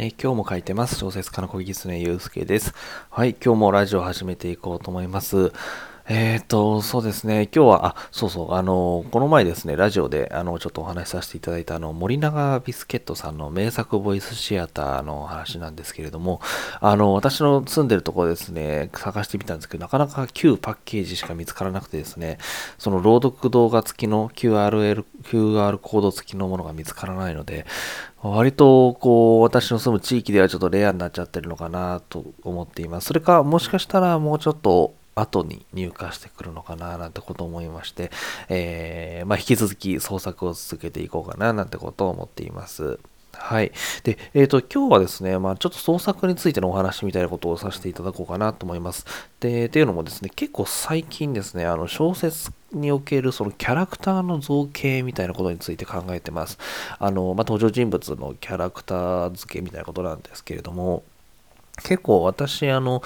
えー、今日も書いてます。小説家の小木常祐介です。はい、今日もラジオを始めていこうと思います。えっ、と、そうですね。今日は、あ、そうそう、あの、この前ですね、ラジオで、あの、ちょっとお話しさせていただいた、あの、森永ビスケットさんの名作ボイスシアターの話なんですけれども、あの、私の住んでるところですね、探してみたんですけど、なかなか旧パッケージしか見つからなくてですね、その朗読動画付きの QRL、QR コード付きのものが見つからないので、割と、こう、私の住む地域ではちょっとレアになっちゃってるのかなと思っています。それか、もしかしたらもうちょっと、後に入荷してくるのかななんてことを思いまして、えー、まあ、引き続き創作を続けていこうかななんてことを思っています。はい。で、えっ、ー、と、今日はですね、まあ、ちょっと創作についてのお話みたいなことをさせていただこうかなと思います。で、っていうのもですね、結構最近ですね、あの、小説におけるそのキャラクターの造形みたいなことについて考えてます。あの、まあ、登場人物のキャラクター付けみたいなことなんですけれども、結構私、あの、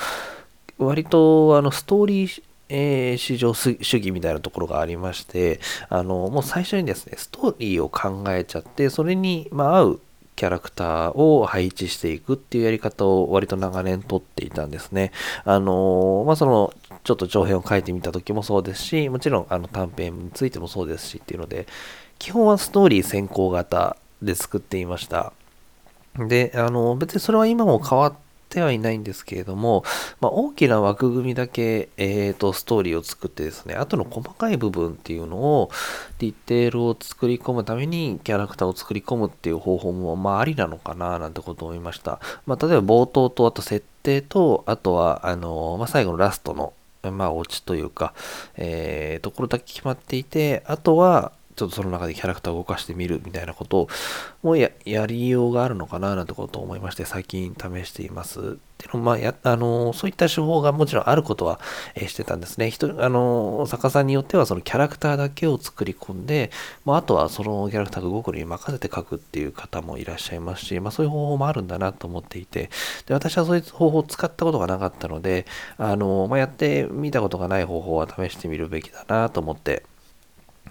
割とあのストーリー、えー、市場主義みたいなところがありまして、あの、もう最初にですね、ストーリーを考えちゃって、それに、まあ、合うキャラクターを配置していくっていうやり方を割と長年とっていたんですね。あの、まあ、その、ちょっと長編を書いてみた時もそうですし、もちろんあの短編についてもそうですしっていうので、基本はストーリー先行型で作っていました。で、あの、別にそれは今も変わってはいないんですけれども、まあ、大きな枠組みだけ、えーと、ストーリーを作ってですね、あとの細かい部分っていうのを、ディテールを作り込むためにキャラクターを作り込むっていう方法も、まあ、ありなのかななんてことを思いました。まあ、例えば冒頭と、あと設定と、あとは、あの、まあ、最後のラストの、まあ、オチというか、えー、ところだけ決まっていて、あとは、ちょっとその中でキャラクターを動かしてみるみたいなことをもうややりようがあるのかななんてことを思いまして最近試しています。っていうのまあやあのそういった手法がもちろんあることは、えー、してたんですね。人あの作家さんによってはそのキャラクターだけを作り込んで、まあ、あとはそのキャラクターが動くのに任せて書くっていう方もいらっしゃいますし、まあ、そういう方法もあるんだなと思っていてで私はそういう方法を使ったことがなかったのであの、まあ、やってみたことがない方法は試してみるべきだなと思って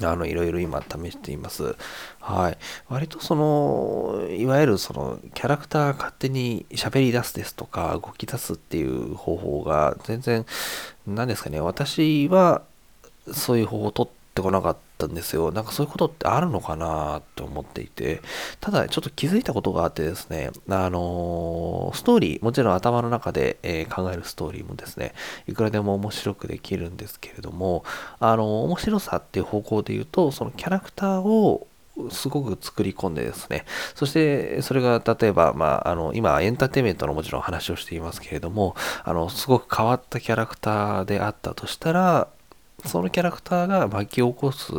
あの、いろいろ今試しています。はい。割とその、いわゆるその、キャラクターが勝手に喋り出すですとか、動き出すっていう方法が全然、何ですかね、私はそういう方法を取ってこなかったんですよ。なんかそういうことってあるのかなって思っていて、ただちょっと気づいたことがあってですね、あのー、ストーリー、もちろん頭の中で、えー、考えるストーリーもですね、いくらでも面白くできるんですけれども、あのー、面白さっていう方向で言うと、そのキャラクターをすごく作り込んでですね、そしてそれが例えば、まあ、あの今エンターテインメントのもちろん話をしていますけれども、あのすごく変わったキャラクターであったとしたら、そのキャラクターが巻き起こす、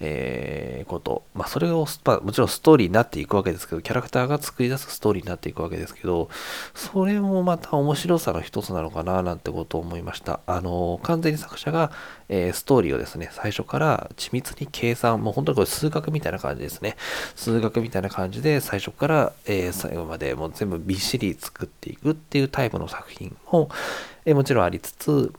えー、こと、まあ、それを、まあ、もちろんストーリーになっていくわけですけど、キャラクターが作り出すストーリーになっていくわけですけど、それもまた面白さの一つなのかななんてことを思いました。あの、完全に作者が、えー、ストーリーをですね、最初から緻密に計算、もう本当にこれ数学みたいな感じですね。数学みたいな感じで最初から、えー、最後までもう全部びっしり作っていくっていうタイプの作品も、えー、もちろんありつつ、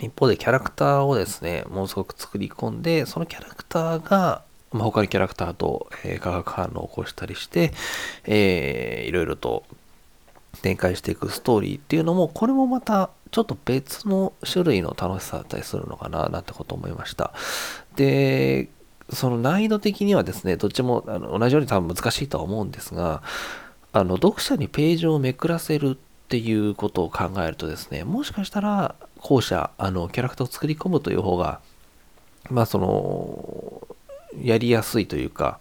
一方でキャラクターをですね、ものすごく作り込んで、そのキャラクターが、まあ、他のキャラクターと、えー、化学反応を起こしたりして、えー、いろいろと展開していくストーリーっていうのも、これもまたちょっと別の種類の楽しさだったりするのかななんてこと思いました。で、その難易度的にはですね、どっちもあの同じように多分難しいとは思うんですが、あの読者にページをめくらせるっていうことを考えるとですね、もしかしたら後者、あの、キャラクターを作り込むという方が、まあその、やりやすいというか、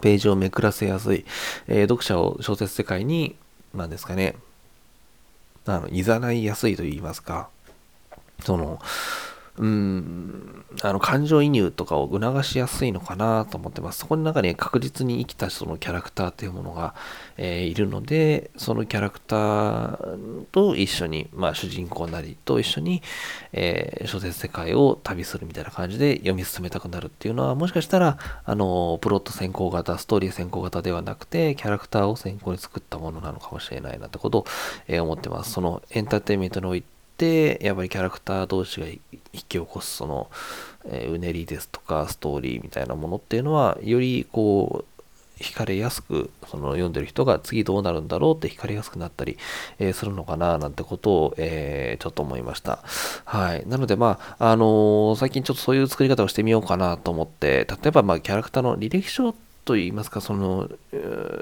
ページをめくらせやすい、えー、読者を小説世界に、なんですかね、あの、いざないやすいと言いますか、その、うん、あの感情移入とかを促しやすいのかなと思ってます。そこの中に確実に生きたそのキャラクターというものが、えー、いるので、そのキャラクターと一緒に、まあ主人公なりと一緒に、えー、小説世界を旅するみたいな感じで読み進めたくなるっていうのは、もしかしたら、あの、プロット先行型、ストーリー先行型ではなくて、キャラクターを先行に作ったものなのかもしれないなってことを、えー、思ってます。そのエンターテインメントにおいて、やっぱりキャラクター同士が引き起こすその、えー、うねりですとかストーリーみたいなものっていうのは、よりこう、惹かれやすく、その読んでる人が次どうなるんだろうって惹かれやすくなったり、えー、するのかななんてことを、えー、ちょっと思いました。はい。なので、まあ、あのー、最近ちょっとそういう作り方をしてみようかなと思って、例えば、まあ、キャラクターの履歴書といいますか、その、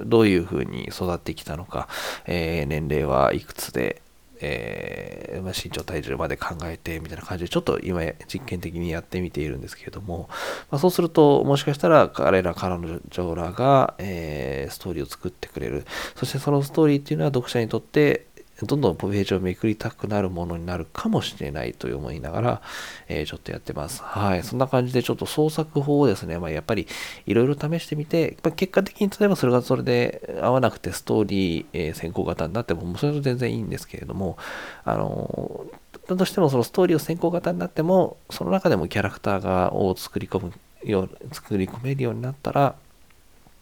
どういうふうに育ってきたのか、え、年齢はいくつで、えー、まあ、身長体重まで考えてみたいな感じでちょっと今実験的にやってみているんですけれども、まあ、そうするともしかしたら彼ら彼女らが、えー、ストーリーを作ってくれる。そしてそのストーリーっていうのは読者にとってどんどんページをめくりたくなるものになるかもしれないと思いながら、えー、ちょっとやってます。はい。そんな感じでちょっと創作法をですね、まあ、やっぱりいろいろ試してみて、まあ、結果的に例えばそれがそれで合わなくてストーリー、えー、先行型になっても、もうそれと全然いいんですけれども、あのだとしてもそのストーリーを先行型になっても、その中でもキャラクターがを作り込むよう、作り込めるようになったら、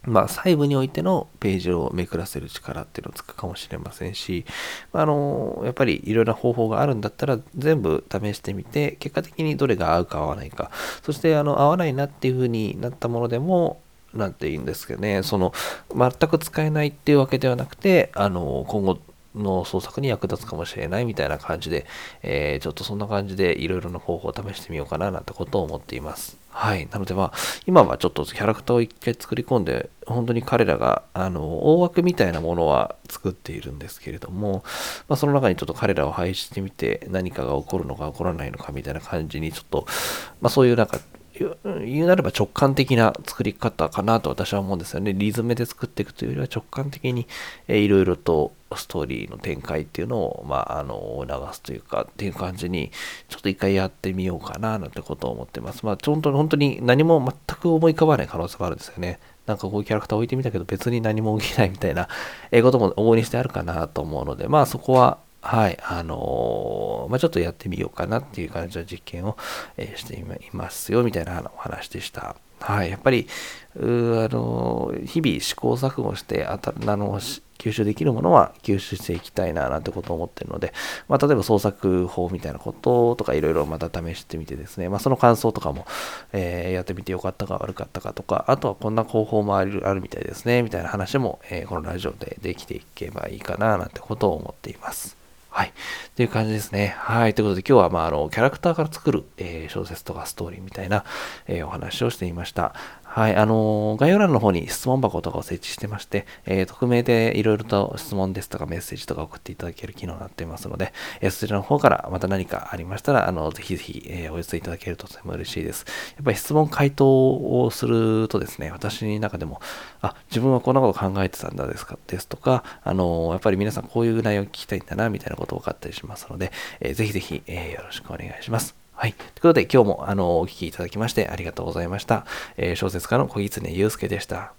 まあ、細部においてのページをめくらせる力っていうのをつくかもしれませんし、あの、やっぱりいろいろな方法があるんだったら全部試してみて、結果的にどれが合うか合わないか、そしてあの合わないなっていうふうになったものでも、なんて言うんですけどね、その、全く使えないっていうわけではなくて、あの、今後、の創作に役立つかもしれないみたいな感じで、えー、ちょっとそんな感じでいろいろな方法を試してみようかななんてことを思っています。はい。なのでまあ、今はちょっとキャラクターを一回作り込んで、本当に彼らが、あの、大枠みたいなものは作っているんですけれども、まあ、その中にちょっと彼らを配置してみて、何かが起こるのか起こらないのかみたいな感じに、ちょっと、まあそういうなんか、言うなれば直感的な作り方かなと私は思うんですよね。リズムで作っていくというよりは直感的に、いろいろとストーリーの展開っていうのを、まあ、あの、流すというか、っていう感じに、ちょっと一回やってみようかな、なんてことを思ってます。まあ、本当に、本当に何も全く思い浮かばない可能性があるんですよね。なんかこういうキャラクター置いてみたけど別に何も起きないみたいな、えことも往々にしてあるかなと思うので、まあそこは、はい、あのー、まあ、ちょっとやってみようかなっていう感じの実験を、えー、していますよ、みたいなお話でした。はい、やっぱり、うあのー、日々試行錯誤して、あたあの吸収できるものは吸収していきたいななんてことを思ってるので、まあ、例えば創作法みたいなこととかいろいろまた試してみてですね、まあ、その感想とかも、えー、やってみてよかったか悪かったかとか、あとはこんな方法もあるあるみたいですね、みたいな話も、えー、このラジオでできていけばいいかななんてことを思っています。はい。という感じですね。はい。ということで今日は、まあ、あの、キャラクターから作る、えー、小説とかストーリーみたいな、えー、お話をしていました。はい、あの、概要欄の方に質問箱とかを設置してまして、えー、匿名でいろいろと質問ですとかメッセージとか送っていただける機能になっていますので、えー、そちらの方からまた何かありましたら、あの、ぜひぜひ、え、お寄せいただけるととても嬉しいです。やっぱり質問回答をするとですね、私の中でも、あ、自分はこんなこと考えてたんだですか、ですとか、あの、やっぱり皆さんこういう内容を聞きたいんだな、みたいなこと分かったりしますので、えー、ぜひぜひ、え、よろしくお願いします。はい。ということで、今日も、あの、お聴きいただきましてありがとうございました。えー、小説家の小狐祐介でした。